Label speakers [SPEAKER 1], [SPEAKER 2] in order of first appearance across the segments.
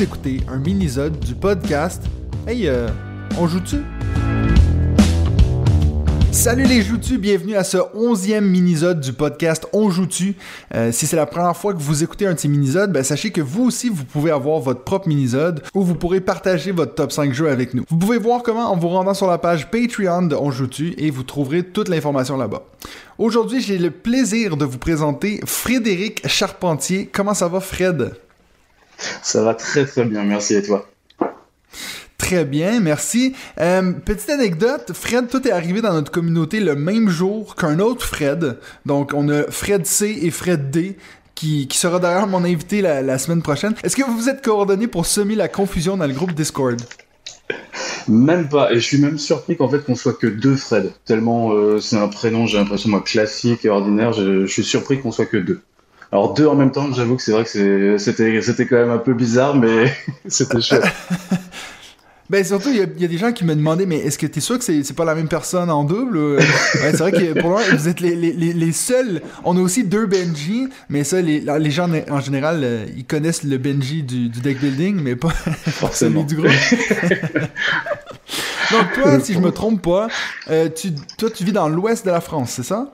[SPEAKER 1] Écoutez un mini-zode du podcast Hey, euh, on joue-tu? Salut les joues-tu, bienvenue à ce onzième mini-zode du podcast On joue-tu? Euh, si c'est la première fois que vous écoutez un de ces mini-zodes, ben sachez que vous aussi vous pouvez avoir votre propre mini-zode où vous pourrez partager votre top 5 jeux avec nous. Vous pouvez voir comment en vous rendant sur la page Patreon de On joue-tu et vous trouverez toute l'information là-bas. Aujourd'hui, j'ai le plaisir de vous présenter Frédéric Charpentier. Comment ça va Fred?
[SPEAKER 2] Ça va très très bien, merci et toi?
[SPEAKER 1] Très bien, merci. Euh, petite anecdote, Fred, tout est arrivé dans notre communauté le même jour qu'un autre Fred. Donc, on a Fred C et Fred D. Qui, qui sera d'ailleurs mon invité la, la semaine prochaine. Est-ce que vous vous êtes coordonnés pour semer la confusion dans le groupe Discord?
[SPEAKER 2] Même pas, et je suis même surpris qu'en fait qu'on soit que deux Fred. Tellement euh, c'est un prénom, j'ai l'impression moi classique et ordinaire, je, je suis surpris qu'on soit que deux. Alors deux en même temps, j'avoue que c'est vrai que c'était c'était quand même un peu bizarre, mais c'était chouette.
[SPEAKER 1] Ben surtout, il y, a des gens qui me demandaient, mais est-ce que tu es sûr que c'est pas la même personne en double? ouais, c'est vrai que pour moi, vous êtes les, les, les, seuls. On a aussi deux Benji, mais ça, les, les gens en général, euh, ils connaissent le Benji du, du deck building, mais pas
[SPEAKER 2] Forcément.
[SPEAKER 1] celui du groupe. Donc toi, si je me trompe pas, euh, tu, toi tu vis dans l'ouest de la France, c'est ça?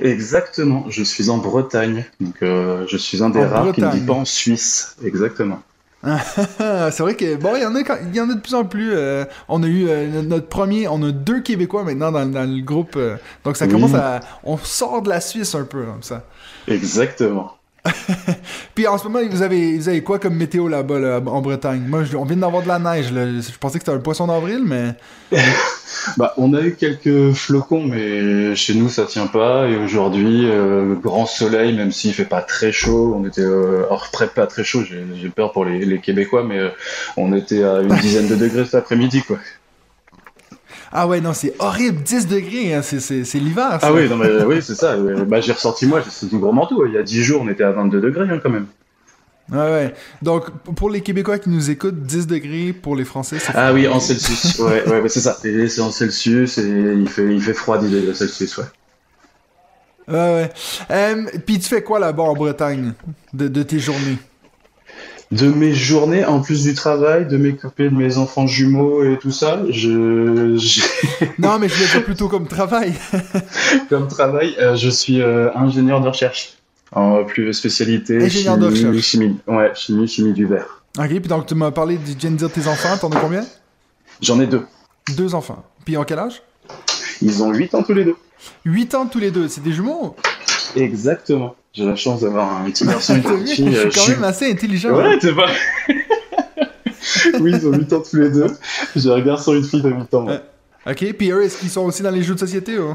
[SPEAKER 2] Exactement, je suis en Bretagne, donc euh, je suis un des
[SPEAKER 1] En
[SPEAKER 2] rares qui ne
[SPEAKER 1] Bretagne.
[SPEAKER 2] vit pas en Suisse. Exactement.
[SPEAKER 1] c'est vrai que bon, il y en a, quand- il y en a de plus en plus. euh, on a eu euh, notre premier, on a deux Québécois maintenant dans, dans le groupe, donc ça
[SPEAKER 2] Oui.
[SPEAKER 1] commence à, on sort de la Suisse un peu comme ça.
[SPEAKER 2] Exactement.
[SPEAKER 1] Puis en ce moment, vous avez, vous avez quoi comme météo là-bas là, en Bretagne? Moi, on vient d'avoir de la neige. Je pensais que c'était un poisson d'avril, mais
[SPEAKER 2] Bah, on a eu quelques flocons, mais chez nous ça tient pas. Et aujourd'hui, euh, grand soleil, même s'il fait pas très chaud. On était, euh, alors pas très chaud. J'ai j'ai peur pour les, les Québécois, mais euh, on était à une dizaine de degrés cet après-midi, quoi.
[SPEAKER 1] Ah ouais, non, c'est horrible, 10 degrés, hein, c'est, l'hiver. ça.
[SPEAKER 2] Ah oui, non mais oui, c'est ça. ouais. Bah, j'ai ressorti moi, c'est du gros manteau. Il y a 10 jours, on était à 22 degrés hein, quand même.
[SPEAKER 1] Ouais, ouais. Donc pour les Québécois qui nous écoutent, 10 degrés pour les Français. C'est
[SPEAKER 2] Ah oui, en Celsius. Ouais, ouais, ouais, c'est ça. C'est en Celsius et il fait, il fait froid 10 degrés Celsius, ouais.
[SPEAKER 1] Ouais, ouais. Euh, Puis tu fais quoi là-bas en Bretagne de, de tes journées?
[SPEAKER 2] De mes journées, en plus du travail, de m'occuper de mes enfants jumeaux et tout ça, je,
[SPEAKER 1] Non, mais je voulais dire plutôt comme travail.
[SPEAKER 2] comme travail, euh, je suis euh, ingénieur de recherche. En plus spécialité
[SPEAKER 1] Ingénieur de
[SPEAKER 2] chimie,
[SPEAKER 1] recherche.
[SPEAKER 2] chimie, ouais, chimie, chimie du verre.
[SPEAKER 1] ok, puis donc tu m'as parlé, du- viens de tes enfants, t'en as combien?
[SPEAKER 2] J'en ai deux.
[SPEAKER 1] Deux enfants. Puis en quel âge?
[SPEAKER 2] Ils ont 8 ans tous les deux.
[SPEAKER 1] 8 ans tous les deux, c'est des jumeaux?
[SPEAKER 2] Exactement. J'ai la chance d'avoir un petit garçon et une petite
[SPEAKER 1] Je
[SPEAKER 2] fille. euh,
[SPEAKER 1] suis quand
[SPEAKER 2] ju-
[SPEAKER 1] même assez intelligent.
[SPEAKER 2] Ouais, t'es pas. oui, ils ont 8 ans tous les deux. J'ai un garçon et une fille de 8 ans. ouais.
[SPEAKER 1] Ok, puis eux, est-ce qu'ils sont aussi dans les jeux de société ou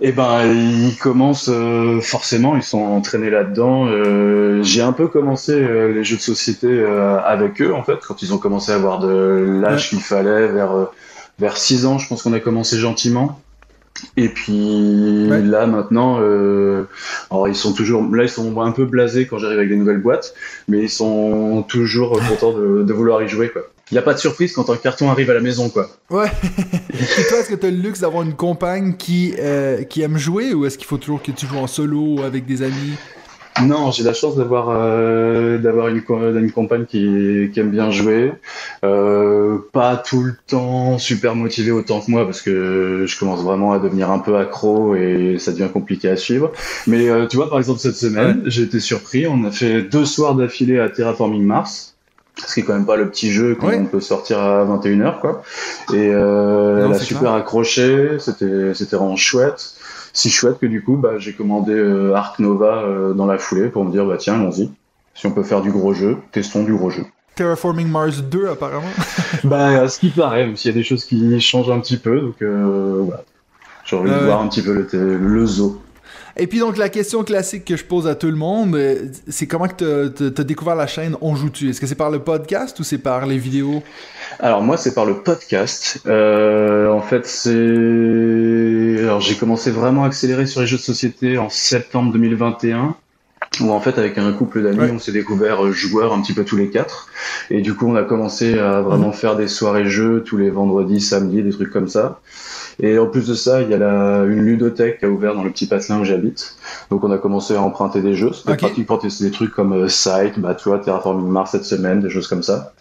[SPEAKER 2] Eh ben, ils commencent euh, forcément, ils sont entraînés là-dedans. Euh, j'ai un peu commencé euh, les jeux de société euh, avec eux, en fait, quand ils ont commencé à avoir de l'âge qu'il fallait, vers euh, vers 6 ans, je pense qu'on a commencé gentiment. Et puis
[SPEAKER 1] Ouais.
[SPEAKER 2] là maintenant, euh, alors ils sont toujours, là ils sont un peu blasés quand j'arrive avec des nouvelles boîtes, mais ils sont toujours contents de, de vouloir y jouer quoi. Il n'y a pas de surprise quand un carton arrive à la maison quoi.
[SPEAKER 1] Ouais. Et toi, est-ce que t'as le luxe d'avoir une compagne qui, euh, qui aime jouer ou est-ce qu'il faut toujours que tu joues en solo ou avec des amis?
[SPEAKER 2] Non, j'ai la chance d'avoir euh, d'avoir une, une compagne qui, qui aime bien jouer. Euh, pas tout le temps super motivée autant que moi parce que je commence vraiment à devenir un peu accro et ça devient compliqué à suivre. Mais euh, tu vois, par exemple cette semaine, j'ai été surpris. On a fait deux soirs d'affilée à Terraforming Mars. Ce qui est quand même pas le petit jeu qu'on
[SPEAKER 1] Ouais.
[SPEAKER 2] peut sortir à 21h quoi. Et euh,
[SPEAKER 1] Non,
[SPEAKER 2] elle a
[SPEAKER 1] c'est
[SPEAKER 2] super accroché, c'était c'était vraiment chouette si chouette que du coup bah, j'ai commandé euh, Ark Nova euh, dans la foulée pour me dire bah tiens allons-y. Si on peut faire du gros jeu testons du gros jeu.
[SPEAKER 1] Terraforming Mars 2, apparemment.
[SPEAKER 2] bah à ce qui paraît même s'il y a des choses qui changent un petit peu donc euh, voilà. J'ai envie de voir un petit peu le, le zoo.
[SPEAKER 1] Et puis donc la question classique que je pose à tout le monde, c'est comment que t'as découvert la chaîne On joue-tu? Est-ce que c'est par le podcast ou c'est par les vidéos?
[SPEAKER 2] Alors moi c'est par le podcast. Euh, en fait c'est alors j'ai commencé vraiment à accélérer sur les jeux de société en septembre 2021 où en fait avec un couple d'amis on s'est découvert joueurs un petit peu tous les quatre. Et du coup on a commencé à vraiment faire des soirées jeux tous les vendredis samedis des trucs comme ça. Et en plus de ça il y a la, une ludothèque qui a ouvert dans le petit patelin où j'habite. Donc on a commencé à emprunter des jeux. C'était okay. pratiquement des trucs comme euh, Site bah tu vois Terraforming Mars cette semaine des choses comme ça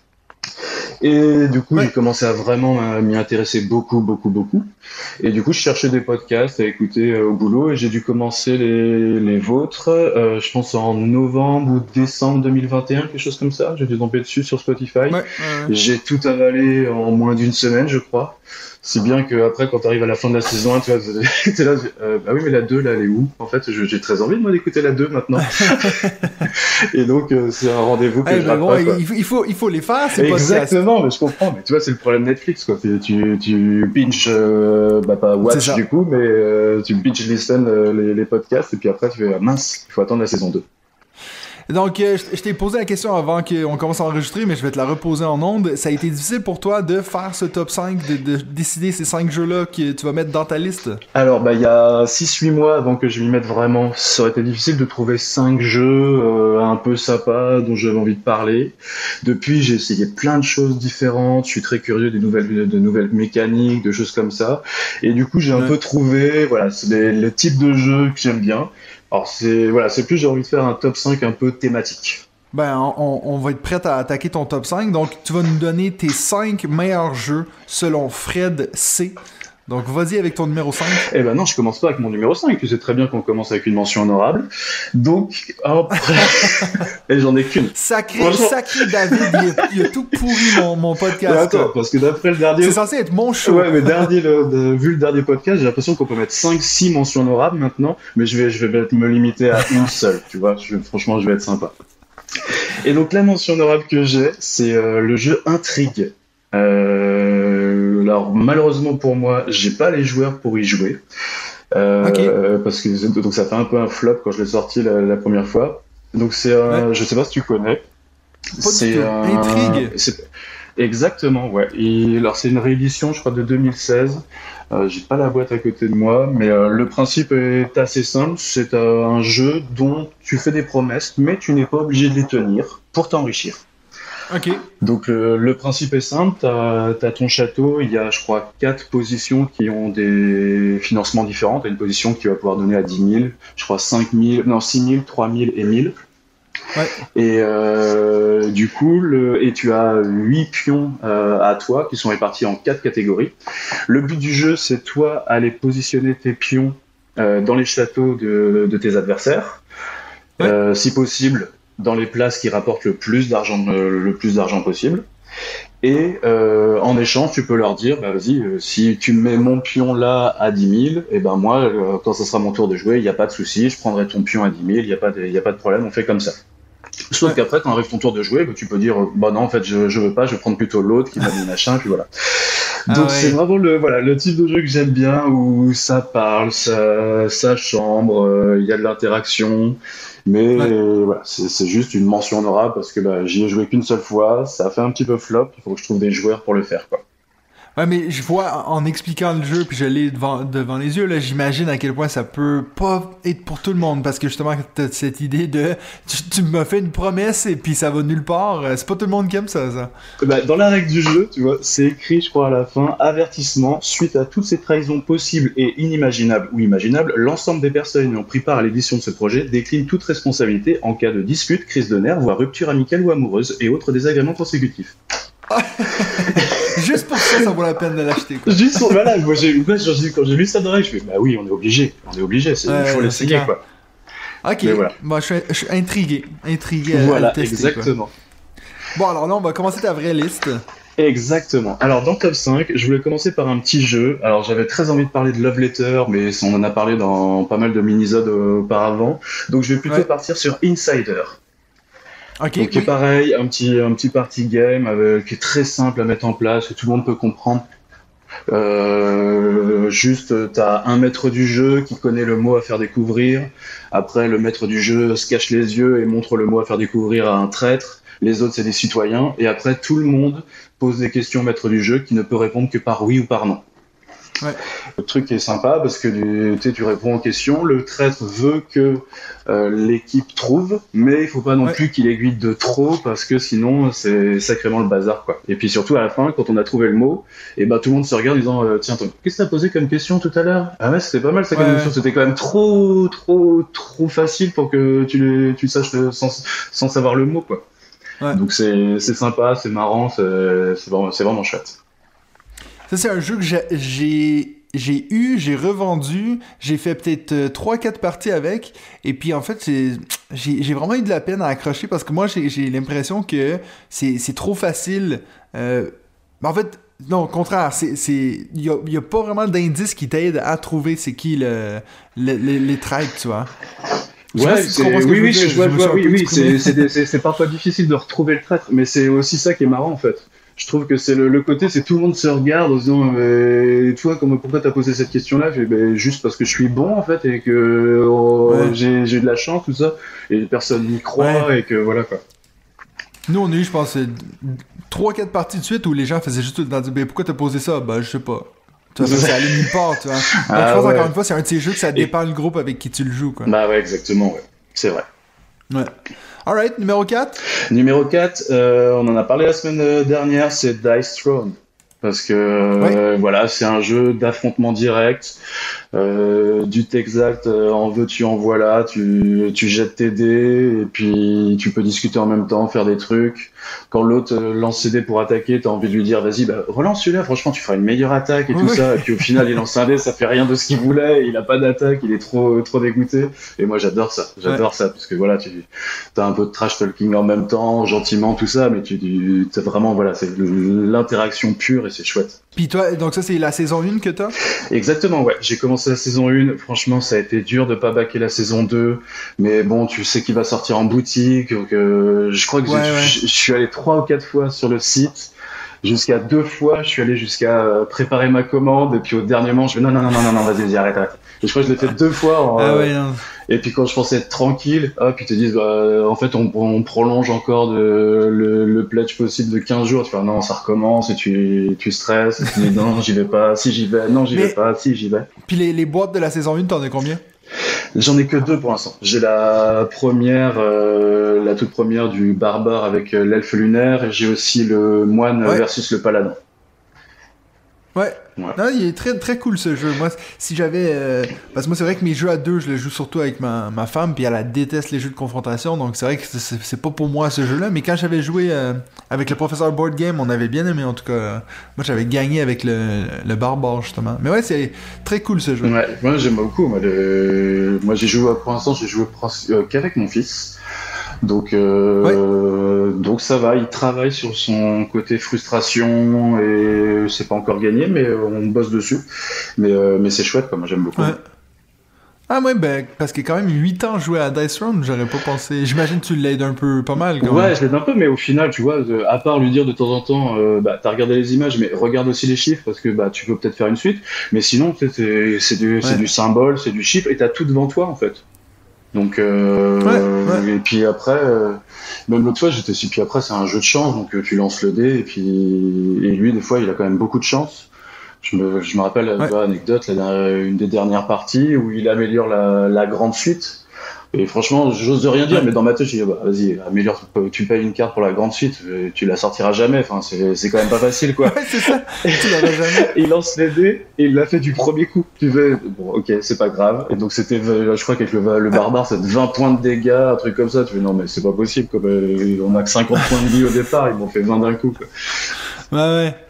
[SPEAKER 2] et du coup, j'ai commencé à vraiment m'y intéresser beaucoup, beaucoup, beaucoup. Et du coup, je cherchais des podcasts à écouter euh, au boulot et j'ai dû commencer les, les vôtres, euh, je pense en novembre ou décembre 2021, quelque chose comme ça. J'ai dû tomber dessus sur Spotify. J'ai tout avalé en moins d'une semaine, je crois. Si bien que après, quand tu arrives à la fin de la saison 1, tu vois, es là, euh, bah oui, mais la 2, là, elle est où? En fait, j'ai très envie de moi d'écouter la 2 maintenant. et donc, euh, c'est un rendez-vous que je bon,
[SPEAKER 1] il, faut, il faut les faire, c'est
[SPEAKER 2] Exactement, mais je comprends. Mais tu vois, c'est le problème Netflix, quoi. Tu, tu binge, euh, bah pas watch du coup, mais euh, tu binge listen les, les, podcasts, et puis après, tu fais, ah, mince, il faut attendre la saison 2.
[SPEAKER 1] Donc, euh, je t'ai posé la question avant qu'on commence à enregistrer, mais je vais te la reposer en ondes. Ça a été difficile pour toi de faire ce top 5, de, décider ces 5 jeux-là que tu vas mettre dans ta liste?
[SPEAKER 2] Alors, bah, il y a 6-8 mois avant que je m'y mette vraiment, ça aurait été difficile de trouver 5 jeux euh, un peu sympas dont j'avais envie de parler. Depuis, j'ai essayé plein de choses différentes. Je suis très curieux des nouvelles, de nouvelles mécaniques, de choses comme ça. Et du coup, j'ai un peu trouvé, voilà, c'est le type de jeu que j'aime bien. Alors c'est voilà, c'est plus j'ai envie de faire un top 5 un peu thématique.
[SPEAKER 1] Ben, on, on, va être prêt à attaquer ton top 5. Donc, tu vas nous donner tes 5 meilleurs jeux selon Fred C. Donc vas-y avec ton numéro 5.
[SPEAKER 2] Eh ben non, je commence pas avec mon numéro 5. Tu sais très bien qu'on commence avec une mention honorable. Donc après, et j'en ai qu'une.
[SPEAKER 1] Sacré, sacré David, il, a, tout pourri mon, mon podcast.
[SPEAKER 2] attends, parce que d'après le dernier.
[SPEAKER 1] C'est censé être mon show.
[SPEAKER 2] Ouais, mais dernier, le, vu le dernier podcast, j'ai l'impression qu'on peut mettre 5-6 mentions honorables maintenant. Mais je vais, je vais me limiter à une seule. Tu vois, je, franchement, je vais être sympa. Et donc la mention honorable que j'ai, c'est euh, le jeu Intrigue. Euh, alors malheureusement pour moi, j'ai pas les joueurs pour y jouer. Euh, parce que donc ça fait un peu un flop quand je l'ai sorti la, première fois. Donc c'est un, je sais pas si tu connais.
[SPEAKER 1] C'est un.
[SPEAKER 2] Exactement, ouais. Et, alors c'est une réédition, je crois, de 2016. Euh, J'ai pas la boîte à côté de moi, mais euh, le principe est assez simple. C'est euh, un jeu dont tu fais des promesses, mais tu n'es pas obligé de les tenir pour t'enrichir.
[SPEAKER 1] Ok.
[SPEAKER 2] Donc le, principe est simple, tu as, ton château, il y a je crois quatre positions qui ont des financements différents. Tu as une position qui va pouvoir donner à 10 000, je crois 5 000, non 6 000, 3 000 et 1000. Ouais. Et euh, du coup, le, et tu as 8 pions euh, à toi qui sont répartis en quatre catégories. Le but du jeu, c'est toi aller positionner tes pions euh, dans les châteaux de, de tes adversaires. Euh, si possible, dans les places qui rapportent le plus d'argent le plus d'argent possible. Et euh, en échange, tu peux leur dire, bah vas-y, euh, si tu mets mon pion là à 10 000, et ben moi, euh, quand ce sera mon tour de jouer, il n'y a pas de souci, je prendrai ton pion à 10 000, il n'y a, pas de, a pas de problème, on fait comme ça. Sauf qu'après, quand arrive ton tour de jouer, bah, tu peux dire, bah non, en fait, je, je veux pas, je vais prendre plutôt l'autre qui m'a mis machin, puis voilà. Ah Donc c'est vraiment le voilà le type de jeu que j'aime bien où ça parle, ça, ça chambre, il y a de l'interaction. Mais voilà, c'est juste une mention honorable parce que bah, j'y ai joué qu'une seule fois, ça a fait un petit peu flop, il faut que je trouve des joueurs pour le faire. Quoi.
[SPEAKER 1] Ouais, mais je vois en expliquant le jeu, puis je l'ai devant, devant les yeux, là, j'imagine à quel point ça peut pas être pour tout le monde, parce que justement, t'as cette idée de tu, m'as fait une promesse et puis ça va nulle part. Euh, c'est pas tout le monde qui aime ça, ça.
[SPEAKER 2] Bah, dans la règle du jeu, tu vois, c'est écrit, je crois, à la fin, avertissement, suite à toutes ces trahisons possibles et inimaginables ou imaginables, l'ensemble des personnes ayant pris part à l'édition de ce projet déclinent toute responsabilité en cas de dispute, crise de nerfs, voire rupture amicale ou amoureuse et autres désagréments consécutifs.
[SPEAKER 1] Juste pour ça, ça vaut la peine de l'acheter.
[SPEAKER 2] Juste pour, voilà, moi, quand j'ai lu ça dans je fais, bah oui, on est obligé, on est obligé, il faut l'essayer, quoi.
[SPEAKER 1] Ok, voilà. Moi, je, suis, intrigué, intrigué
[SPEAKER 2] voilà,
[SPEAKER 1] à le tester,
[SPEAKER 2] exactement.
[SPEAKER 1] Bon, alors là, on va commencer ta vraie liste.
[SPEAKER 2] Exactement. Alors dans Top 5, je voulais commencer par un petit jeu. Alors j'avais très envie de parler de Love Letter, mais on en a parlé dans pas mal de minisodes auparavant. Donc je vais plutôt partir sur Insider. Okay, Donc, est pareil, un petit, un petit party game avec, qui est très simple à mettre en place, que tout le monde peut comprendre. Euh, juste, tu as un maître du jeu qui connaît le mot à faire découvrir. Après, le maître du jeu se cache les yeux et montre le mot à faire découvrir à un traître. Les autres, c'est des citoyens. Et après, tout le monde pose des questions au maître du jeu qui ne peut répondre que par oui ou par non. Le truc est sympa parce que tu, tu réponds aux questions, le traître veut que euh, l'équipe trouve, mais il faut pas non plus qu'il aiguille de trop parce que sinon c'est sacrément le bazar quoi. Et puis surtout à la fin, quand on a trouvé le mot, et ben tout le monde se regarde en disant euh, tiens qu'est-ce que t'as posé comme question tout à l'heure? Ah ouais c'était pas mal ça comme question, c'était quand même trop trop trop facile pour que tu le tu saches sans, sans savoir le mot quoi. Donc c'est sympa, c'est marrant, c'est vraiment, vraiment chouette.
[SPEAKER 1] Ça c'est un jeu que j'ai j'ai eu, j'ai revendu, j'ai fait peut-être 3-4 euh, parties avec, et puis en fait, j'ai vraiment eu de la peine à accrocher parce que moi, j'ai l'impression que c'est trop facile. Euh, en fait, non, au contraire, il n'y a, y a, pas vraiment d'indices qui t'aident à trouver c'est qui le, les traits, tu vois.
[SPEAKER 2] Ouais, oui, oui, je vois, oui, oui, c'est parfois difficile de retrouver le traître, mais c'est aussi ça qui est marrant en fait je trouve que c'est le, côté, c'est tout le monde se regarde en se disant, euh, toi, comment, pourquoi t'as posé cette question-là? Ben, Juste parce que je suis bon, en fait, et que oh, j'ai de la chance, tout ça, et personne n'y croit, et que voilà, quoi.
[SPEAKER 1] Nous, on a eu, je pense, 3-4 parties de suite où les gens faisaient juste tout le temps dire, ben, pourquoi t'as posé ça? Ben, je sais pas. Tu vois, ça, allait nulle part, tu vois. Ah, je pense, encore une fois, c'est un de ces jeux que ça dépend du groupe avec qui tu le joues, quoi.
[SPEAKER 2] Bah ouais, exactement, ouais. C'est vrai.
[SPEAKER 1] Ouais. Alright, numéro 4
[SPEAKER 2] Numéro 4, euh, on en a parlé la semaine dernière, c'est Dice Throne. Parce que euh, voilà, c'est un jeu d'affrontement direct. Euh, du exact, euh, en veux-tu, en voilà, tu, tu jettes tes dés et puis tu peux discuter en même temps, faire des trucs. Quand l'autre euh, lance ses dés pour attaquer, t'as envie de lui dire vas-y, bah, relance celui-là, franchement tu feras une meilleure attaque et tout ça. Et puis au final il lance un dé, ça fait rien de ce qu'il voulait, il a pas d'attaque, il est trop trop dégoûté. Et moi j'adore ça, j'adore ça parce que voilà, tu as un peu de trash talking en même temps, gentiment tout ça, mais tu, tu vraiment voilà, c'est l'interaction pure et c'est chouette.
[SPEAKER 1] Puis toi, donc ça c'est la saison 1 que t'as?
[SPEAKER 2] Exactement, ouais. J'ai commencé la saison 1. Franchement, ça a été dur de pas baquer la saison 2. Mais bon, tu sais qu'il va sortir en boutique. Donc, euh, je crois que je suis allé trois ou quatre fois sur le site. Jusqu'à deux fois, je suis allé jusqu'à euh, préparer ma commande. Et puis au dernier moment, je vais non, non, non, non, non, vas-y, vas-y, arrête, arrête. Et je crois que je l'ai fait deux fois. En, ah ouais, non. Et puis quand je pensais être tranquille, hop, ils te disent, bah, en fait, on, on prolonge encore de, le, le, pledge possible de 15 jours. Tu fais, non, ça recommence et tu, tu stresses. Et tu dis, non, j'y vais pas. Si j'y vais, non, j'y vais pas. Si j'y vais.
[SPEAKER 1] Puis les, les boîtes de la saison 1, t'en as combien?
[SPEAKER 2] J'en ai que deux pour l'instant. J'ai la première, euh, la toute première du barbare avec euh, l'elfe lunaire, et j'ai aussi le moine versus le paladin.
[SPEAKER 1] Ouais. Non, il est très très cool ce jeu. Moi, si j'avais, euh, parce que moi c'est vrai que mes jeux à deux, je les joue surtout avec ma, ma femme, puis elle, déteste les jeux de confrontation, donc c'est vrai que c'est pas pour moi ce jeu-là. Mais quand j'avais joué euh, avec le professeur Board Game, on avait bien aimé en tout cas. Moi, j'avais gagné avec le, le barbare justement. Mais ouais, c'est très cool ce jeu.
[SPEAKER 2] Ouais, moi j'aime beaucoup. Moi, moi j'ai joué pour l'instant, j'ai joué euh, qu'avec mon fils. Donc, euh, donc ça va, il travaille sur son côté frustration et c'est pas encore gagné, mais on bosse dessus. Mais, euh, mais c'est chouette, moi j'aime beaucoup.
[SPEAKER 1] Ah ouais, ben, parce a quand même 8 ans joué à Dice Round, j'aurais pas pensé. J'imagine que tu l'aides un peu, pas mal. Quand
[SPEAKER 2] ouais, je l'aide un peu, mais au final, tu vois, à part lui dire de temps en temps, euh, bah, t'as regardé les images, mais regarde aussi les chiffres, parce que bah, tu peux peut-être faire une suite. Mais sinon, c'est du, du symbole, c'est du chiffre, et t'as tout devant toi, en fait. Donc euh, et puis après, euh, même l'autre fois j'étais si puis après c'est un jeu de chance donc euh, tu lances le dé et puis et lui des fois il a quand même beaucoup de chance. Je me, je me rappelle une anecdote une des dernières parties où il améliore la, la grande suite et franchement, j'ose rien dire, mais dans ma tête, je dis, bah, vas-y, améliore, tu payes une carte pour la grande suite, euh, tu la sortiras jamais, enfin, c'est quand même pas facile, quoi.
[SPEAKER 1] ouais, c'est ça, tu jamais.
[SPEAKER 2] il lance les dés, et il l'a fait du premier coup. Tu veux, bon, ok, c'est pas grave. Et donc, c'était, je crois qu'avec le, le barbare, c'est 20 points de dégâts, un truc comme ça. Tu fais, non, mais c'est pas possible, quoi. Euh, on a que 50 points de vie au départ, ils m'ont fait 20 d'un coup, quoi.
[SPEAKER 1] Ouais, ouais.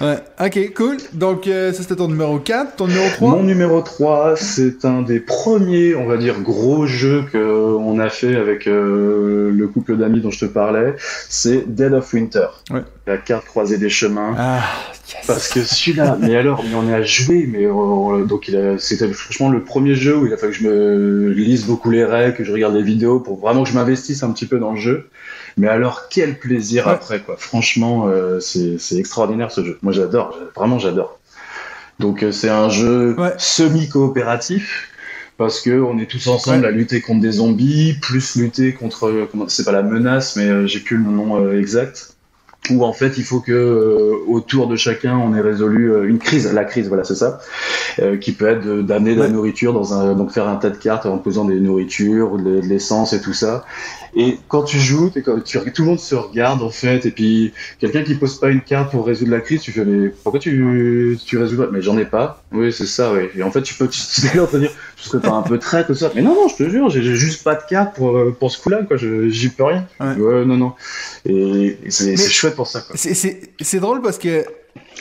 [SPEAKER 1] Ouais, ok, cool. Donc, euh, ça c'était ton numéro 4. Ton numéro 3
[SPEAKER 2] Mon numéro 3, c'est un des premiers, on va dire, gros jeux qu'on a fait avec euh, le couple d'amis dont je te parlais. C'est Dead of Winter. Ouais. La carte croisée des chemins. Ah, yes. Parce que celui-là, mais alors, mais on est à jouer, mais euh, donc c'était franchement le premier jeu où il a fallu que je me lise beaucoup les règles, que je regarde les vidéos pour vraiment que je m'investisse un petit peu dans le jeu. Mais alors, quel plaisir après, quoi. Franchement, euh, c'est extraordinaire ce jeu. Moi, j'adore, vraiment, j'adore. Donc, euh, c'est un jeu semi-coopératif parce que on est tous ensemble à lutter contre des zombies, plus lutter contre, c'est pas la menace, mais euh, j'ai plus le nom exact. Où en fait il faut que euh, autour de chacun on ait résolu euh, une crise, la crise, voilà c'est ça, euh, qui peut être d'amener de, la nourriture dans un, donc faire un tas de cartes en posant des nourritures, de, de l'essence et tout ça. Et quand tu joues, es, tu, tout le monde se regarde en fait, et puis quelqu'un qui pose pas une carte pour résoudre la crise, tu fais mais pourquoi tu tu résous pas? Mais j'en ai pas. Oui c'est ça, oui. Et en fait tu peux tu, tu dire, je serais pas un peu traître ça. Mais non non, je te jure, j'ai juste pas de carte pour pour ce coup-là quoi, j'y peux rien. Ouais. non non. Et, et c'est chouette pour ça.
[SPEAKER 1] C'est drôle parce que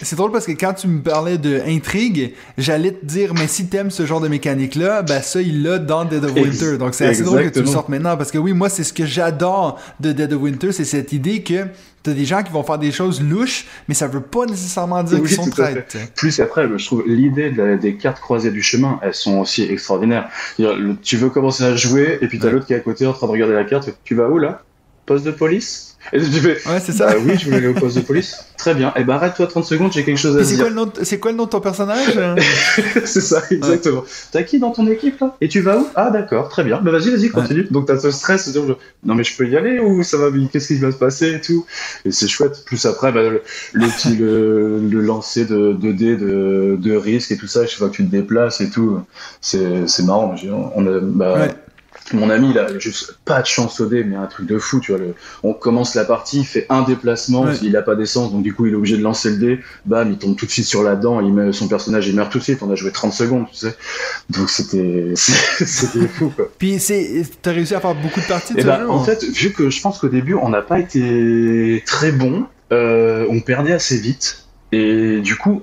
[SPEAKER 1] c'est drôle parce que quand tu me parlais de intrigue, j'allais te dire, mais si t'aimes ce genre de mécanique-là, ben ça, il l'a dans Dead of Winter. Donc c'est assez drôle que tu le sortes maintenant parce que oui, moi, c'est ce que j'adore de Dead of Winter, c'est cette idée que t'as des gens qui vont faire des choses louches, mais ça veut pas nécessairement dire qu'ils sont traîtres.
[SPEAKER 2] Plus après, je trouve l'idée des cartes croisées du chemin, elles sont aussi extraordinaires. Tu veux commencer à jouer, et puis t'as l'autre qui est à côté en train de regarder la carte, tu vas où là? Poste de police et tu fais,
[SPEAKER 1] ouais, c'est ça.
[SPEAKER 2] Bah oui, je voulais aller au poste de police. Très bien. Et eh ben, arrête-toi 30 secondes, j'ai quelque chose à dire.
[SPEAKER 1] C'est quoi le nom de ton personnage
[SPEAKER 2] C'est ça, exactement. T'as qui dans ton équipe là? Et tu vas où? Ah d'accord, très bien. Bah vas-y, vas-y, continue. Donc t'as ce stress de dire, non mais je peux y aller ou ça va Qu'est-ce qui va se passer et tout? Et c'est chouette. Plus après, bah, le, le, le, le, lancer de, de dés de, de risque et tout ça, chaque fois que tu te déplaces et tout, c'est marrant. On a, bah, ouais mon ami, il a juste pas de chance au dé, mais un truc de fou, tu vois. Le... On commence la partie, il fait un déplacement, il a pas d'essence, donc du coup, il est obligé de lancer le dé. Bam, il tombe tout de suite sur la dent, il met son personnage, il meurt tout de suite. On a joué 30 secondes, tu sais. Donc c'était, c'était fou, quoi.
[SPEAKER 1] Puis c'est, t'as réussi à faire beaucoup de parties de
[SPEAKER 2] Et
[SPEAKER 1] ce
[SPEAKER 2] bah,
[SPEAKER 1] jeu,
[SPEAKER 2] En fait, vu que je pense qu'au début, on n'a pas été très bon, euh, on perdait assez vite. Et du coup,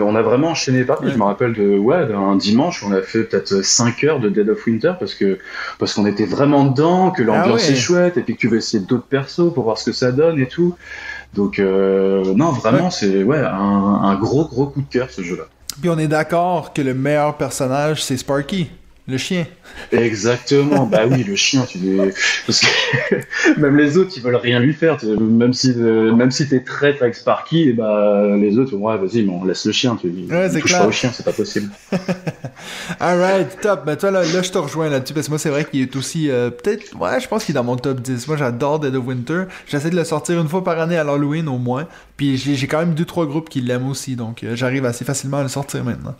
[SPEAKER 2] on a vraiment enchaîné parties. Je me rappelle de ouais, d'un dimanche, on a fait peut-être 5 heures de Dead of Winter parce que parce qu'on était vraiment dedans, que l'ambiance est chouette, et puis que tu veux essayer d'autres persos pour voir ce que ça donne et tout. Donc euh, non, vraiment, c'est ouais un, un gros gros coup de cœur ce jeu-là.
[SPEAKER 1] Puis on est d'accord que le meilleur personnage c'est Sparky. Le chien.
[SPEAKER 2] Exactement. bah oui, le chien. Tu dis... parce que même les autres, ils veulent rien lui faire. Même si même si t'es traître avec Sparky, et bah les autres, ouais, vas-y, mais on laisse le chien. Tu
[SPEAKER 1] ouais, touche
[SPEAKER 2] clair. pas au chien, c'est pas possible.
[SPEAKER 1] Alright, top. Bah toi là, là je te rejoins là-dessus parce que moi c'est vrai qu'il est aussi euh, peut-être, ouais, je pense qu'il est dans mon top 10. Moi j'adore Dead of Winter. J'essaie de le sortir une fois par année à l'Halloween au moins. Puis j'ai quand même deux trois groupes qui l'aiment aussi, donc euh, j'arrive assez facilement à le sortir maintenant.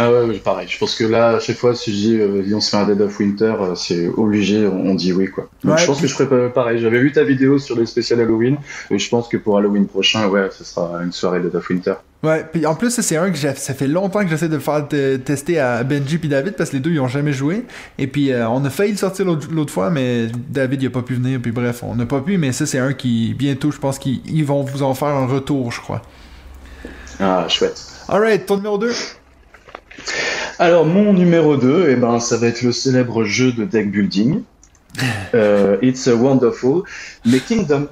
[SPEAKER 2] Ah ouais, pareil. Je pense que là, à chaque fois, si je dis euh, on se fait un Dead of Winter, euh, c'est obligé, on, dit oui quoi. Donc
[SPEAKER 1] Ouais,
[SPEAKER 2] je pense que je ferai pareil. J'avais vu ta vidéo sur les spéciales Halloween et je pense que pour Halloween prochain, ouais, ce sera une soirée Dead of Winter.
[SPEAKER 1] Ouais, puis en plus, c'est un que ça fait longtemps que j'essaie de faire te- tester à Benji puis David parce que les deux ils ont jamais joué. Et puis euh, on a failli le sortir l'autre fois, mais David il a pas pu venir. Puis bref, on n'a pas pu, mais ça c'est un qui bientôt, je pense qu'ils ils vont vous en faire un retour, je crois.
[SPEAKER 2] Ah, chouette.
[SPEAKER 1] Alright, ton numéro 2
[SPEAKER 2] Alors, mon numéro 2, eh ben, ça va être le célèbre jeu de deck building. Euh, It's a Wonderful, mais Kingdom.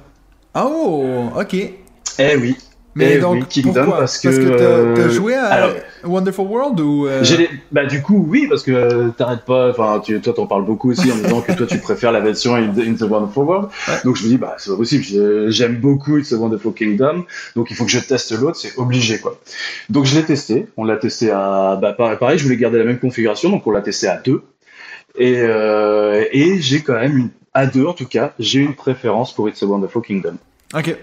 [SPEAKER 1] Oh, ok.
[SPEAKER 2] Eh oui.
[SPEAKER 1] Mais donc,
[SPEAKER 2] Kingdom,
[SPEAKER 1] pourquoi
[SPEAKER 2] parce que,
[SPEAKER 1] t'as t'as
[SPEAKER 2] euh,
[SPEAKER 1] joué à
[SPEAKER 2] alors-
[SPEAKER 1] Wonderful World ou. euh,
[SPEAKER 2] les- Bah du coup oui parce que euh, t'arrêtes pas enfin tu... toi t'en parles beaucoup aussi en disant que toi tu préfères la version In, In the Wonderful World
[SPEAKER 1] Ouais.
[SPEAKER 2] donc je me dis bah c'est pas possible j'ai- j'aime beaucoup It's a Wonderful Kingdom donc il faut que je teste l'autre c'est obligé quoi donc je l'ai testé on l'a testé à bah pareil, pareil, je voulais garder la même configuration donc on l'a testé à deux et euh, et j'ai quand même une à deux en tout cas j'ai une préférence pour It's a Wonderful Kingdom
[SPEAKER 1] Ok.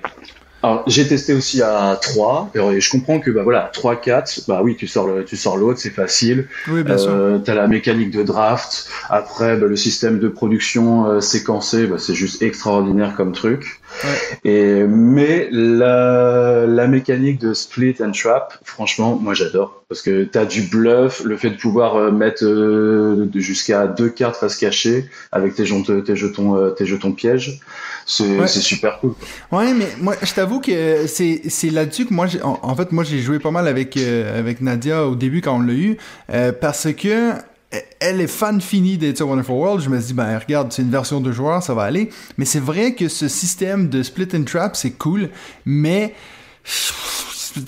[SPEAKER 2] Alors, j'ai testé aussi à 3, et je comprends que, bah voilà, 3, 4, bah oui, tu sors le, tu sors l'autre, c'est facile.
[SPEAKER 1] Oui, bien sûr.
[SPEAKER 2] Euh, t'as la mécanique de draft. Après, bah, le système de production euh, séquencé, bah, c'est juste extraordinaire comme truc. Et, mais la, la mécanique de split and trap, franchement, moi j'adore. Parce que t'as du bluff, le fait de pouvoir euh, mettre euh, jusqu'à deux cartes face cachée avec tes jetons, tes jetons, euh, tes jetons pièges, c'est
[SPEAKER 1] Ouais.
[SPEAKER 2] super cool.
[SPEAKER 1] Ouais, mais moi, je t'avoue que c'est c'est là-dessus que moi, j'ai- en, en fait, moi, j'ai joué pas mal avec euh, avec Nadia au début quand on l'a eu, euh, parce que elle est fan finie d'It's a Wonderful World. Je me suis dit, ben regarde, c'est une version de joueur, ça va aller. Mais c'est vrai que ce système de split and trap, c'est cool, mais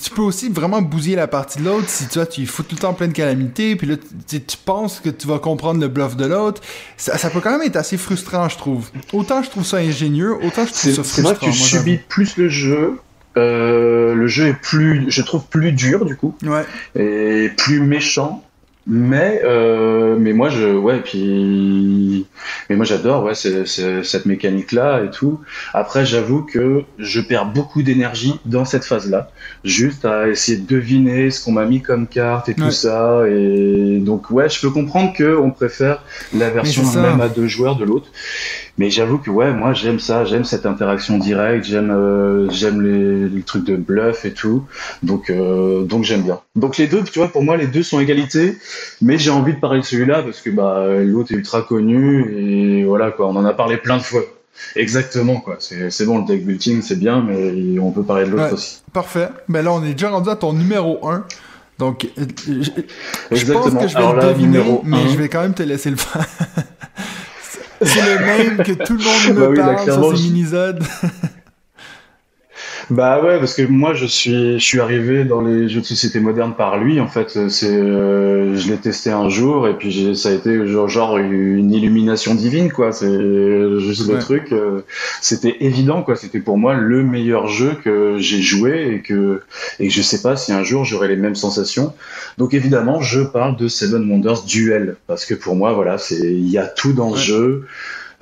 [SPEAKER 1] tu peux aussi vraiment bousiller la partie de l'autre si tu vois, tu fous tout le temps plein de calamités, puis là, tu, tu penses que tu vas comprendre le bluff de l'autre. Ça, ça peut quand même être assez frustrant, je trouve. Autant je trouve ça ingénieux, autant je trouve
[SPEAKER 2] C'est
[SPEAKER 1] ça
[SPEAKER 2] c'est
[SPEAKER 1] frustrant.
[SPEAKER 2] vrai que tu
[SPEAKER 1] moi,
[SPEAKER 2] subis plus le jeu. Euh, le jeu est plus, je trouve plus dur du coup,
[SPEAKER 1] Ouais.
[SPEAKER 2] et plus méchant. Mais, euh, mais moi, je, ouais, puis, mais moi, j'adore, ouais, cette mécanique-là et tout. Après, j'avoue que je perds beaucoup d'énergie dans cette phase-là, juste à essayer de deviner ce qu'on m'a mis comme carte et tout ça. Et donc, ouais, je peux comprendre que on préfère la version même à deux joueurs de l'autre. Mais j'avoue que ouais, moi j'aime ça, j'aime cette interaction directe, j'aime euh, j'aime les, les, trucs de bluff et tout. Donc euh, donc j'aime bien. Donc les deux, tu vois, pour moi les deux sont égalité, mais j'ai envie de parler de celui-là parce que bah l'autre est ultra connu et voilà quoi, on en a parlé plein de fois. Exactement quoi, c'est bon le deck building c'est bien, mais on peut parler de l'autre aussi.
[SPEAKER 1] Parfait. Mais là on est déjà rendu à ton numéro 1. Donc, euh, je, pense que je vais le deviner, mais je vais quand même te laisser le faire. C'est le même que tout le monde me bah parle sur ces minisodes.
[SPEAKER 2] Bah ouais, parce que moi je suis je suis arrivé dans les jeux de société modernes par lui. En fait, c'est euh, je l'ai testé un jour et puis ça a été genre, genre une illumination divine quoi. C'est juste le truc. Euh, c'était évident quoi. C'était pour moi le meilleur jeu que j'ai joué et que et que je sais pas si un jour j'aurai les mêmes sensations. Donc évidemment, je parle de Seven Wonders Duel parce que pour moi voilà, c'est il y a tout dans ce jeu.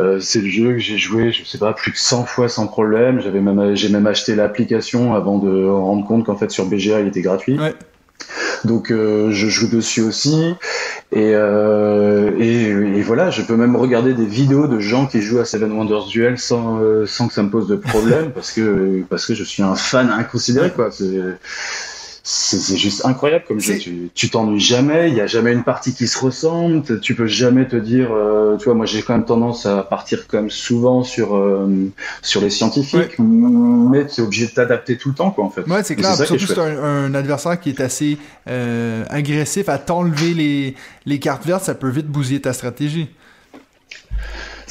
[SPEAKER 2] Euh, c'est le jeu que j'ai joué, je sais pas, plus que 100 fois sans problème. J'avais même, j'ai même acheté l'application avant de rendre compte qu'en fait sur BGA il était gratuit. Ouais. Donc euh, je joue dessus aussi et, euh, et, et, voilà, je peux même regarder des vidéos de gens qui jouent à Seven Wonders Duel sans, sans que ça me pose de problème parce que parce que je suis un fan inconsidéré quoi. C'est c'est juste incroyable comme jeu. Tu t'ennuies jamais, il y a jamais une partie qui se ressemble. Tu peux jamais te dire, euh, tu vois, moi j'ai quand même tendance à partir même souvent sur euh, sur les scientifiques, mais tu es obligé de t'adapter tout le temps, quoi, en fait.
[SPEAKER 1] Ouais, c'est clair. Surtout c'est un, un, adversaire qui est assez euh, agressif à t'enlever les les cartes vertes, ça peut vite bousiller ta stratégie.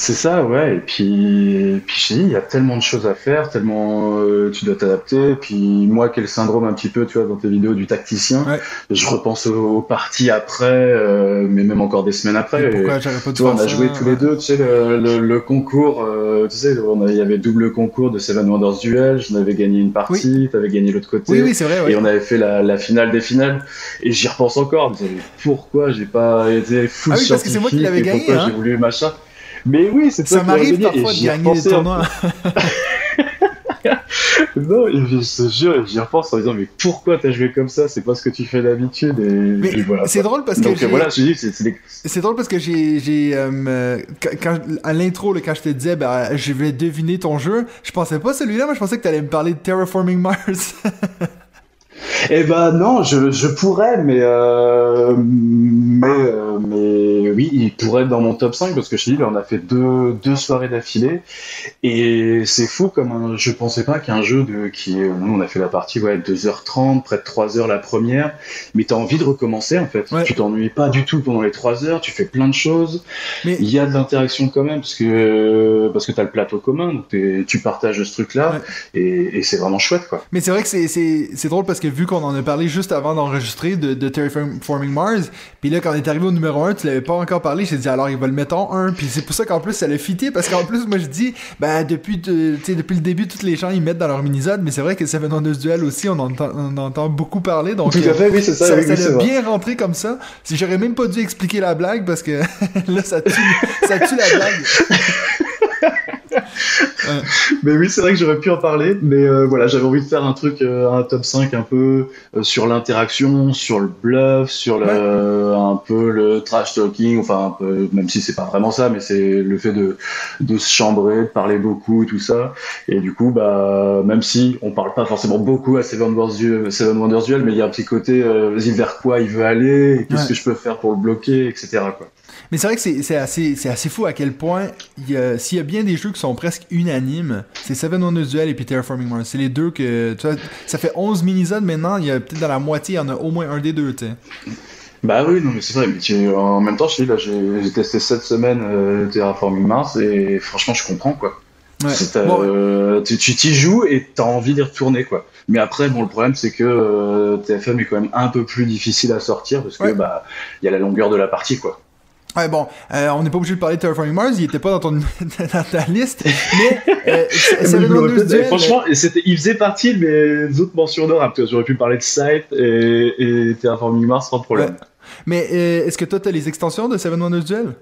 [SPEAKER 2] C'est ça, ouais. Et puis, puis je il y a tellement de choses à faire, tellement euh, tu dois t'adapter. Puis moi, quel syndrome un petit peu, tu vois, dans tes vidéos du tacticien, je repense aux, parties après, euh, mais même encore des semaines après. pourquoi pas tu vois, on a joué tous les deux, tu sais, le, le, concours, euh, tu sais, il y avait double concours de Seven Wonders Duel. J'en avais gagné une partie, tu avais gagné l'autre côté.
[SPEAKER 1] Oui, oui, c'est vrai.
[SPEAKER 2] Et on avait fait la, la finale des finales. Et j'y repense encore. Je me pourquoi j'ai pas été fou ah oui, parce que c'est moi qui l'avais gagné. Pourquoi hein. j'ai voulu machin. Mais oui, c'est
[SPEAKER 1] ça. Ça m'arrive parfois de gagner des tournois.
[SPEAKER 2] non, je te jure, j'y repense en disant mais pourquoi t'as joué comme ça? C'est pas ce que tu fais d'habitude. Et,
[SPEAKER 1] voilà, c'est drôle parce que
[SPEAKER 2] voilà, c'est
[SPEAKER 1] c'est drôle parce que j'ai j'ai euh, quand à l'intro quand je te disais bah je vais deviner ton jeu, je pensais pas celui-là, mais je pensais que t'allais me parler de Terraforming Mars.
[SPEAKER 2] Eh ben non, je, je pourrais, mais, euh, mais, euh, mais oui, il pourrait être dans mon top 5 parce que je te dis, on a fait deux, deux soirées d'affilée et c'est fou comme un, je pensais pas qu'un jeu de qui nous on a fait la partie ouais 2h30, près de 3 heures la première, mais t'as envie de recommencer en fait. Tu t'ennuies pas du tout pendant les 3 heures, tu fais plein de choses. Mais il y a de l'interaction quand même parce que parce que t'as le plateau commun, donc tu partages ce truc là et, et c'est vraiment chouette quoi.
[SPEAKER 1] Mais c'est vrai que c'est c'est drôle parce que vu qu'on en a parlé juste avant d'enregistrer de, de Terraforming Mars, puis là, quand on est arrivé au numéro 1, tu l'avais pas encore parlé, j'ai dit alors il va le mettre en 1, puis c'est pour ça qu'en plus ça l'a fité, parce qu'en plus, moi je dis, ben depuis, depuis le début, tous les gens ils mettent dans leur minisode, mais c'est vrai que Seven Wonders Duel aussi, on, entend, on entend beaucoup parler, donc.
[SPEAKER 2] Tout à fait, oui, c'est ça.
[SPEAKER 1] Ça, bien rentré comme ça. Si j'aurais même pas dû expliquer la blague, parce que là, ça tue, ça tue la blague.
[SPEAKER 2] mais oui, c'est vrai que j'aurais pu en parler, mais euh, voilà, j'avais envie de faire un truc, euh, un top 5 un peu euh, sur l'interaction, sur le bluff, sur le, un peu le trash talking, enfin un peu, même si c'est pas vraiment ça, mais c'est le fait de, de se chambrer, de parler beaucoup, tout ça. Et du coup, bah, même si on parle pas forcément beaucoup à Seven Wonders Duel, Seven Wonders Duel mais il y a un petit côté, vas-y, vers quoi il veut aller, qu'est-ce que je peux faire pour le bloquer, etc. Quoi.
[SPEAKER 1] Mais c'est vrai que c'est assez, assez fou à quel point, s'il y a bien des jeux qui sont presque unanimes, c'est Seven Wonders Duel et puis Terraforming Mars. C'est les deux que. Tu vois, ça fait 11 mini-zones maintenant, il y a peut-être dans la moitié, il y en a au moins un des deux, tu sais.
[SPEAKER 2] Bah oui, non, mais c'est vrai. Mais en même temps, je dis, là, j'ai testé cette semaine euh, Terraforming Mars et franchement, je comprends, quoi. Ouais. Euh, tu t'y joues et t'as envie d'y retourner, quoi. Mais après, bon, le problème, c'est que euh, TFM est quand même un peu plus difficile à sortir parce que, bah, il y a la longueur de la partie, quoi.
[SPEAKER 1] Ouais, bon, euh, on n'est pas obligé de parler de Terraforming Mars, il était pas dans, ton, dans ta liste, mais euh,
[SPEAKER 2] c'est Franchement, c'était, il faisait partie de mes autres mentions d'or, parce que j'aurais pu parler de Scythe et, et Terraforming Mars sans problème.
[SPEAKER 1] Mais euh, est-ce que toi, t'as les extensions de Seven Wonders Duel?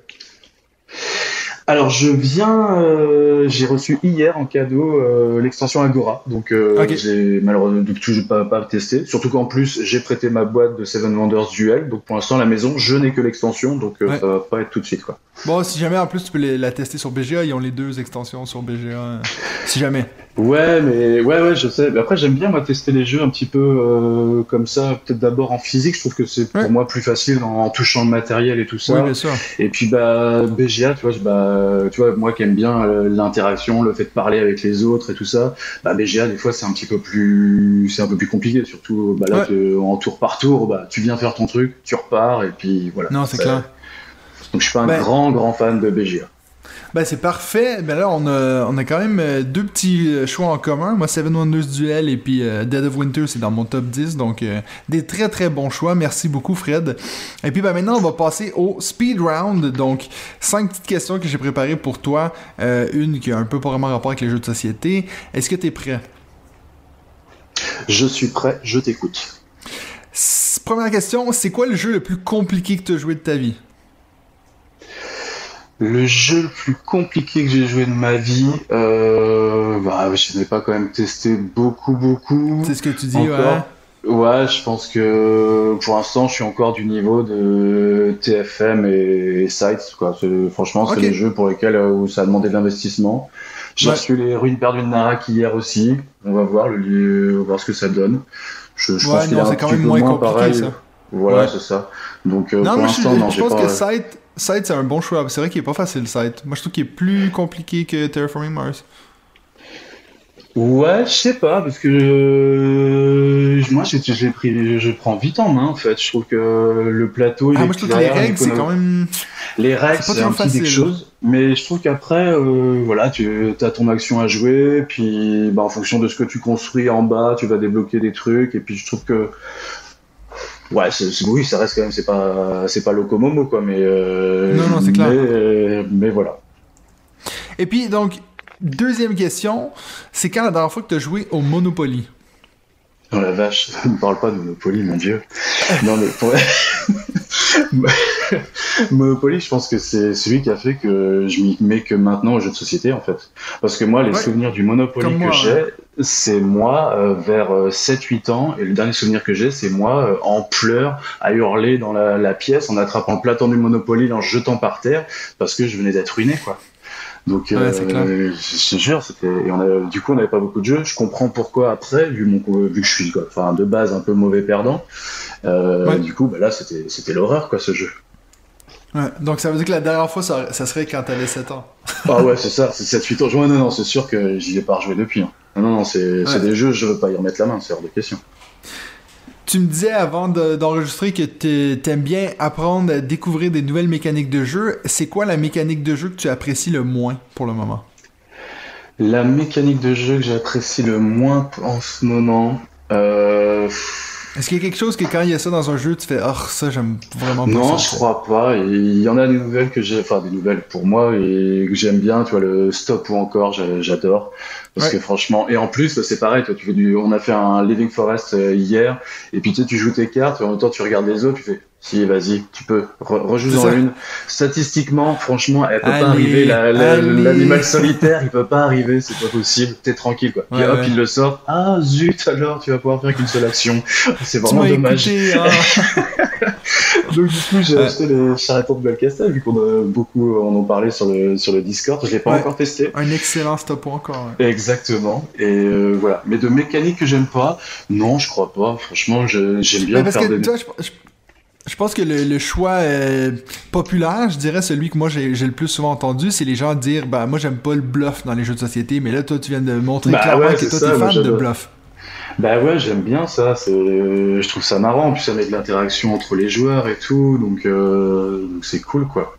[SPEAKER 2] Alors je viens, euh, j'ai reçu hier en cadeau euh, l'extension Agora, donc euh, j'ai malheureusement toujours pas, pas testé. Surtout qu'en plus j'ai prêté ma boîte de Seven Wonders Duel, donc pour l'instant la maison je n'ai que l'extension, donc ça va pas être tout de suite quoi.
[SPEAKER 1] Bon, si jamais en plus tu peux la tester sur BGA, ils ont les deux extensions sur BGA. si jamais.
[SPEAKER 2] Ouais, mais ouais, ouais, je sais. Mais après, j'aime bien moi tester les jeux un petit peu euh, comme ça. Peut-être d'abord en physique. Je trouve que c'est pour moi plus facile en, touchant le matériel et tout ça.
[SPEAKER 1] Oui, bien sûr.
[SPEAKER 2] Et puis bah BGA, tu vois, bah, tu vois, moi qui aime bien euh, l'interaction, le fait de parler avec les autres et tout ça. Bah BGA, des fois, c'est un petit peu plus, c'est un peu plus compliqué. Surtout bah là, en tour par tour, bah tu viens faire ton truc, tu repars et puis voilà.
[SPEAKER 1] Non, c'est clair.
[SPEAKER 2] Donc je suis pas un grand grand fan de BGA.
[SPEAKER 1] Ben, c'est parfait. Ben là, on a, on a quand même euh, deux petits euh, choix en commun. Moi, Seven Wonders Duel et puis euh, Dead of Winter, c'est dans mon top 10. Donc, des très très bons choix. Merci beaucoup, Fred. Et puis, ben, maintenant, on va passer au speed round. Donc, cinq petites questions que j'ai préparées pour toi. une qui a un peu pas vraiment rapport avec les jeux de société. Est-ce que tu es prêt?
[SPEAKER 2] Je suis prêt, je t'écoute.
[SPEAKER 1] Première question, c'est quoi le jeu le plus compliqué que tu as joué de ta vie?
[SPEAKER 2] Le jeu le plus compliqué que j'ai joué de ma vie, euh, bah, je n'ai pas quand même testé beaucoup, beaucoup.
[SPEAKER 1] C'est ce que tu dis, ouais.
[SPEAKER 2] Ouais, je pense que pour l'instant, je suis encore du niveau de TFM et, Sites. Quoi. Franchement, c'est des jeux pour lesquels euh, où ça a demandé de l'investissement. J'ai reçu les ruines perdues de Narak hier aussi. On va voir, le, on va voir ce que ça donne.
[SPEAKER 1] Je, je pense qu'il est quand même moins compliqué, pareil. Ça.
[SPEAKER 2] Voilà, c'est ça. Donc, euh, pour l'instant, non,
[SPEAKER 1] je pense que Site, Site c'est un bon choix. C'est vrai qu'il est pas facile, Site. Moi, je trouve qu'il est plus compliqué que Terraforming Mars.
[SPEAKER 2] Ouais, je sais pas, parce que euh, moi, j'ai pris, je prends vite en main, en fait. Je trouve que le plateau, il
[SPEAKER 1] ah, moi, je trouve que les règles, c'est quand même.
[SPEAKER 2] Les règles, c'est un petit quelque chose. Mais je trouve qu'après, euh, voilà, tu as ton action à jouer, puis bah, en fonction de ce que tu construis en bas, tu vas débloquer des trucs, et puis je trouve que Ouais, oui, ça reste quand même, c'est pas, c'est pas Locomomo, quoi, mais. Euh,
[SPEAKER 1] non, non, c'est clair.
[SPEAKER 2] Mais, mais, voilà.
[SPEAKER 1] Et puis, donc, deuxième question, c'est quand la dernière fois que tu as joué au Monopoly?
[SPEAKER 2] Oh la vache, ne parle pas de Monopoly, mon dieu. non, mais pour... Monopoly, je pense que c'est celui qui a fait que je m'y mets que maintenant aux jeux de société, en fait. Parce que moi, les souvenirs du Monopoly que j'ai, c'est moi euh, vers 7-8 euh, ans, et le dernier souvenir que j'ai, c'est moi euh, en pleurs, à hurler dans la, la, pièce, en attrapant le platon du Monopoly, en jetant par terre, parce que je venais d'être ruiné, quoi. Donc, euh, je te jure, c'était, on a, du coup, on n'avait pas beaucoup de jeux. Je comprends pourquoi après, vu mon, vu que je suis, enfin, de base un peu mauvais perdant. Du coup, bah là, c'était, c'était l'horreur, quoi, ce jeu.
[SPEAKER 1] Ouais, donc ça veut dire que la dernière fois, ça, ça serait quand t'avais 7 ans.
[SPEAKER 2] ah ouais, c'est ça, c'est 7-8 ans. Ouais, non, non, c'est sûr que j'y ai pas rejoué depuis. Hein. Non, non, c'est, des jeux, je veux pas y remettre la main, c'est hors de question.
[SPEAKER 1] Tu me disais avant d'enregistrer que tu aimes bien apprendre à découvrir des nouvelles mécaniques de jeu. C'est quoi la mécanique de jeu que tu apprécies le moins pour le moment?
[SPEAKER 2] La mécanique de jeu que j'apprécie le moins en ce moment. Euh...
[SPEAKER 1] Est-ce qu'il y a quelque chose que quand il y a ça dans un jeu, tu fais oh ça j'aime vraiment pas
[SPEAKER 2] Non, je crois pas. Il y en a des nouvelles que j'ai, enfin des nouvelles pour moi et que j'aime bien. Tu vois le stop ou encore, j'adore. Parce que franchement, et en plus, c'est pareil, toi, tu fais du, on a fait un Living Forest euh, hier, et puis tu sais, tu joues tes cartes, et en même temps, tu regardes les autres, tu fais, si, vas-y, tu peux, rejouer dans une. Statistiquement, franchement, elle peut pas arriver, l'animal solitaire, il peut pas arriver, c'est pas possible, t'es tranquille, quoi. Puis hop, il le sort, ah, zut, alors, tu vas pouvoir faire qu'une seule action. C'est vraiment dommage. hein. Donc, du coup, j'ai acheté les charretons de Belcastel, vu qu'on a beaucoup, on en parlait sur le, sur le Discord, je l'ai pas encore testé.
[SPEAKER 1] Un excellent stop encore,
[SPEAKER 2] Exactement. Et euh, voilà. Mais de mécanique que j'aime pas, non, je crois pas. Franchement, j'aime bien faire des...
[SPEAKER 1] je, pense que le, choix euh, populaire, je dirais celui que moi j'ai le plus souvent entendu, c'est les gens dire bah moi j'aime pas le bluff dans les jeux de société, mais là toi tu viens de montrer bah clairement que toi t'es fan de bluff.
[SPEAKER 2] Bah ouais, j'aime bien ça. Je trouve ça marrant. En plus, ça met de l'interaction entre les joueurs et tout, donc euh, c'est cool quoi.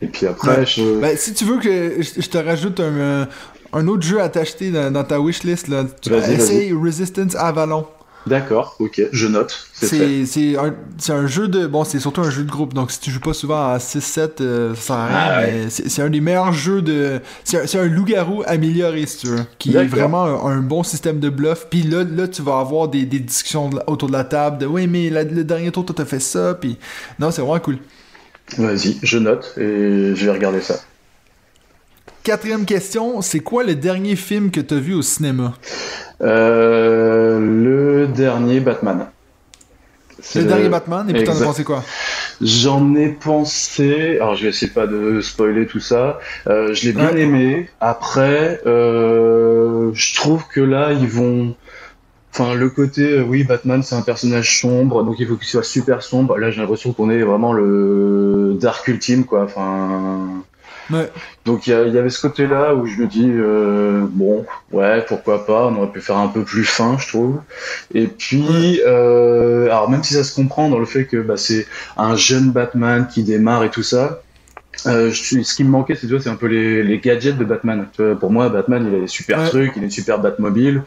[SPEAKER 2] Et puis après, je...
[SPEAKER 1] bah, si tu veux que je te rajoute un, un autre jeu à t'acheter dans, ta wishlist, là. Tu vas essayer Resistance Avalon.
[SPEAKER 2] D'accord, ok, je note.
[SPEAKER 1] C'est un, un, jeu de. Bon, c'est surtout un jeu de groupe, donc si tu joues pas souvent à 6-7, euh, ça sert à rien, ah, mais c'est un des meilleurs jeux de. C'est un, un loup-garou amélioré, si tu veux, qui est vraiment un, bon système de bluff. Puis là, là, tu vas avoir des, des discussions autour de la table de oui, mais le dernier tour, t'as fait ça, puis. Non, c'est vraiment cool.
[SPEAKER 2] Vas-y, je note et je vais regarder ça.
[SPEAKER 1] Quatrième question, c'est quoi le dernier film que tu as vu au cinéma?
[SPEAKER 2] Euh, Le dernier Batman.
[SPEAKER 1] Le, dernier Batman, et puis t'en as pensé quoi?
[SPEAKER 2] J'en ai pensé, alors je vais essayer pas de spoiler tout ça, euh, je l'ai bien aimé, après, euh, je trouve que là, ils vont... Enfin, le côté, oui, Batman, c'est un personnage sombre, donc il faut qu'il soit super sombre. Là, j'ai l'impression qu'on est vraiment le Dark Ultime, quoi. Enfin, donc il y, avait ce côté-là où je me dis euh, bon ouais pourquoi pas on aurait pu faire un peu plus fin je trouve. Et puis euh, alors même si ça se comprend dans le fait que bah, c'est un jeune Batman qui démarre et tout ça euh, ce qui me manquait c'est c'est un peu les, gadgets de Batman. Pour moi Batman il a des super trucs il a une super Batmobile.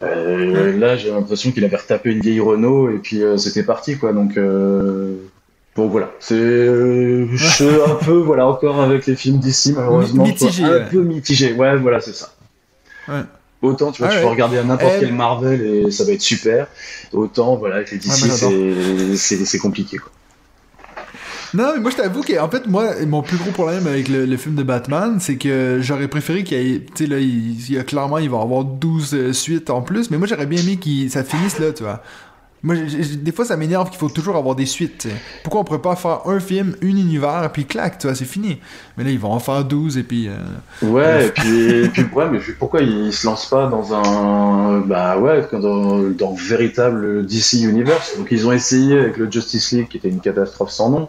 [SPEAKER 2] Là j'ai l'impression qu'il avait retapé une vieille Renault et puis c'était parti quoi. Donc Bon voilà, c'est euh, un peu voilà encore avec les films d'ici malheureusement
[SPEAKER 1] mitigé,
[SPEAKER 2] un peu mitigé. Ouais, voilà, c'est ça.
[SPEAKER 1] Ouais.
[SPEAKER 2] Autant tu vois, tu peux regarder n'importe quel Marvel et ça va être super. Autant voilà avec les DC c'est compliqué quoi.
[SPEAKER 1] Non, mais moi je t'avoue qu'en fait, moi, mon plus gros problème avec le, film de Batman, c'est que j'aurais préféré qu'il y ait. Tu sais, là, il, y a clairement, il va y avoir 12 euh, suites en plus, mais moi j'aurais bien aimé que ça finisse là, tu vois. Moi, des fois, ça m'énerve qu'il faut toujours avoir des suites. Pourquoi on pourrait pas faire un film, un univers, puis clac, tu vois, c'est fini. Mais là, ils vont en faire 12 et puis.
[SPEAKER 2] Euh, ouais, et puis, puis ouais, mais pourquoi ils se lancent pas dans un. Bah ouais, dans, dans le véritable DC Universe? Donc, ils ont essayé avec le Justice League, qui était une catastrophe sans nom.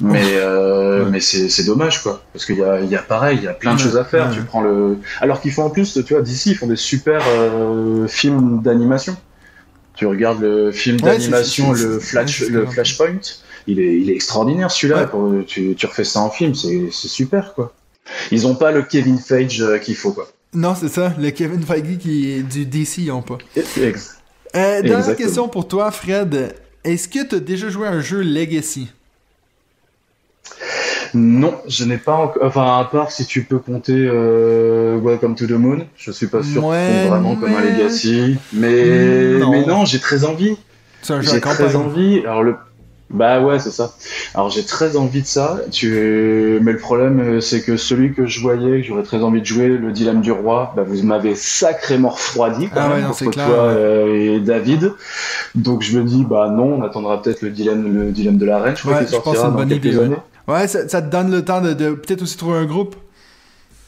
[SPEAKER 2] Mais, euh, mais c'est dommage, quoi. Parce qu'il y a, y a pareil, il y a plein de choses à faire. Tu prends le. Alors qu'ils font en plus, tu vois, DC, ils font des super euh, films d'animation. Tu regardes le film d'animation, le, Flash, le Flashpoint, il est, il est extraordinaire celui-là. Tu, tu, refais ça en film, c'est super quoi. Ils ont pas le Kevin Feige euh, qu'il faut quoi.
[SPEAKER 1] Non, c'est ça, le Kevin Feige qui est du DC, ils ont pas. Euh, dernière question pour toi, Fred. Est-ce que tu as déjà joué à un jeu Legacy?
[SPEAKER 2] Non, je n'ai pas encore. Enfin, à part si tu peux compter euh, Welcome to the Moon. Je suis pas sûr ouais, vraiment comme un Legacy. Mais non, mais non j'ai très envie. J'ai très envie. Alors le. Bah ouais, c'est ça. Alors j'ai très envie de ça. Tu... Mais le problème, euh, c'est que celui que je voyais, que j'aurais très envie de jouer, le dilemme du roi, bah vous m'avez sacrément refroidi quand ah même, ouais, toi euh, et David. Donc je me dis, bah non, on attendra peut-être le dilemme, le dilemme de la reine. Je crois qu'il sortira dans quelques idée, années.
[SPEAKER 1] Ouais, ça, te donne le temps de, peut-être aussi trouver un groupe.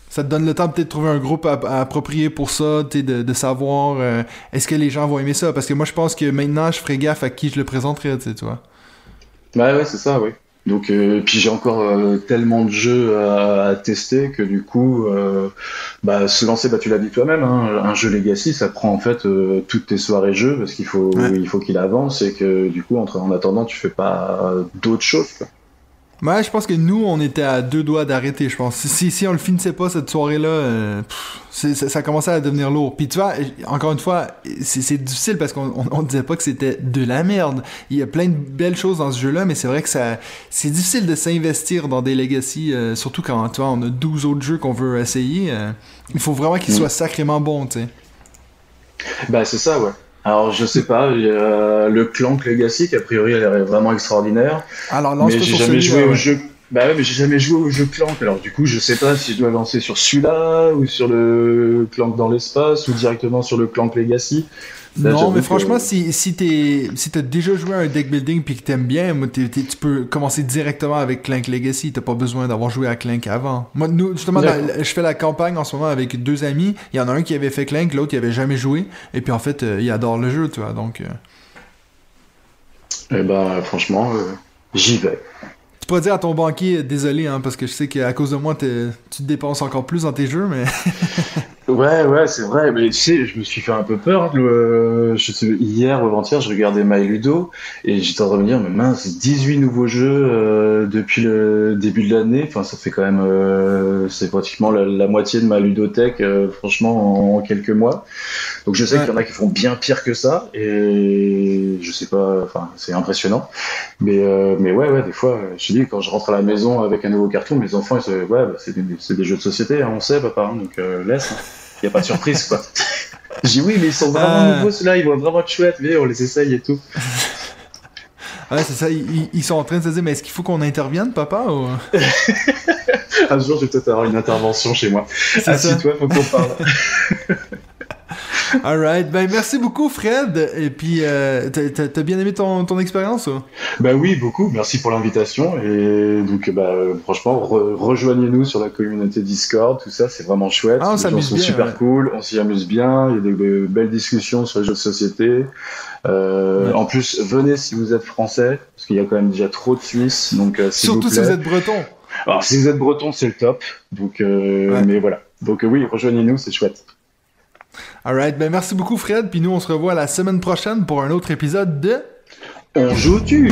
[SPEAKER 1] Ça te donne le temps de peut-être trouver un groupe à, approprier pour ça, de, de savoir euh, est-ce que les gens vont aimer ça? Parce que moi, je pense que maintenant, je ferai gaffe à qui je le présenterai, tu vois.
[SPEAKER 2] Ouais, ouais, c'est ça, oui. Donc, euh, puis j'ai encore euh, tellement de jeux à, tester que du coup, bah, se lancer, bah, tu l'as dit toi-même, hein, un jeu Legacy, ça prend en fait toutes tes soirées jeux parce qu'il faut, il faut qu'il avance et que du coup, en, en attendant, tu fais pas d'autres choses. Quoi.
[SPEAKER 1] Ouais, je pense que nous, on était à deux doigts d'arrêter, je pense. Si, si on le finissait pas cette soirée-là, euh, ça, ça, commençait à devenir lourd. Puis tu vois, encore une fois, c'est difficile parce qu'on on, disait pas que c'était de la merde. Il y a plein de belles choses dans ce jeu-là, mais c'est vrai que ça c'est difficile de s'investir dans des legacy, euh, surtout quand tu vois, on a 12 autres jeux qu'on veut essayer. Euh, il faut vraiment qu'ils mm. soient sacrément bons, tu sais.
[SPEAKER 2] Bah c'est ça, ouais. Alors je sais pas, le Clank Legacy qui a priori a l'air vraiment extraordinaire. Alors mais j'ai jamais joué au jeu. Bah ouais, mais j'ai jamais joué au jeu Clank. Alors du coup, je sais pas si je dois lancer sur celui-là ou sur le Clank dans l'espace ou directement sur le Clank Legacy
[SPEAKER 1] non, mais franchement, si, si t'es si t'as déjà joué à un deck building puis que t'aimes bien, tu peux commencer directement avec Clank Legacy. T'as pas besoin d'avoir joué à Clank avant. Moi, nous, justement, je fais la campagne en ce moment avec deux amis. Il y en a un qui avait fait Clank, l'autre qui avait jamais joué. Et puis en fait, euh, il adore le jeu, tu vois. Donc. Euh...
[SPEAKER 2] Eh ben, franchement, euh, j'y vais.
[SPEAKER 1] Tu peux dire à ton banquier, désolé, hein, parce que je sais qu'à cause de moi, tu te dépenses encore plus dans tes jeux, mais.
[SPEAKER 2] ouais, ouais, c'est vrai. Mais tu sais, je me suis fait un peu peur. Le, je sais, hier ou avant-hier, je regardais My Ludo et j'étais en train de me dire, mais mince, 18 nouveaux jeux euh, depuis le début de l'année. Enfin, ça fait quand même. Euh, c'est pratiquement la, moitié de ma ludothèque, euh, franchement, en, quelques mois. Donc je sais qu'il y en a qui font bien pire que ça, et je sais pas, enfin, c'est impressionnant. Mais, euh, mais ouais, ouais, des fois, je dis, quand je rentre à la maison avec un nouveau carton, mes enfants, ils se ouais, bah, c'est des, des, jeux de société, hein, on sait, papa, hein, donc euh, laisse. Il hein. n'y a pas de surprise, quoi. J'ai oui, mais ils sont vraiment ah. nouveaux, ceux-là, ils vont vraiment être chouettes, mais on les essaye et tout.
[SPEAKER 1] Ouais, c'est ça. Ils, sont en train de se dire, mais est-ce qu'il faut qu'on intervienne, papa ou...
[SPEAKER 2] Un jour, je vais peut-être avoir une intervention chez moi. Assis-toi, faut qu'on parle.
[SPEAKER 1] Alright, ben merci beaucoup Fred. Et puis, euh, t'as bien aimé ton, ton expérience
[SPEAKER 2] Ben oui, beaucoup. Merci pour l'invitation. Et donc, bah, franchement, rejoignez-nous sur la communauté Discord. Tout ça, c'est vraiment chouette. Ah, Les gens sont super cool. On s'y amuse bien. Il y a des, belles discussions sur les jeux de société. Euh, En plus, venez si vous êtes français, parce qu'il y a quand même déjà trop de Suisses. Donc, euh,
[SPEAKER 1] Surtout si vous êtes breton.
[SPEAKER 2] Alors, si vous êtes breton, c'est le top. Donc, euh, mais voilà. Donc, oui, rejoignez-nous, c'est chouette.
[SPEAKER 1] Alright, ben merci beaucoup Fred, puis nous on se revoit la semaine prochaine pour un autre épisode de
[SPEAKER 2] On joue-tu?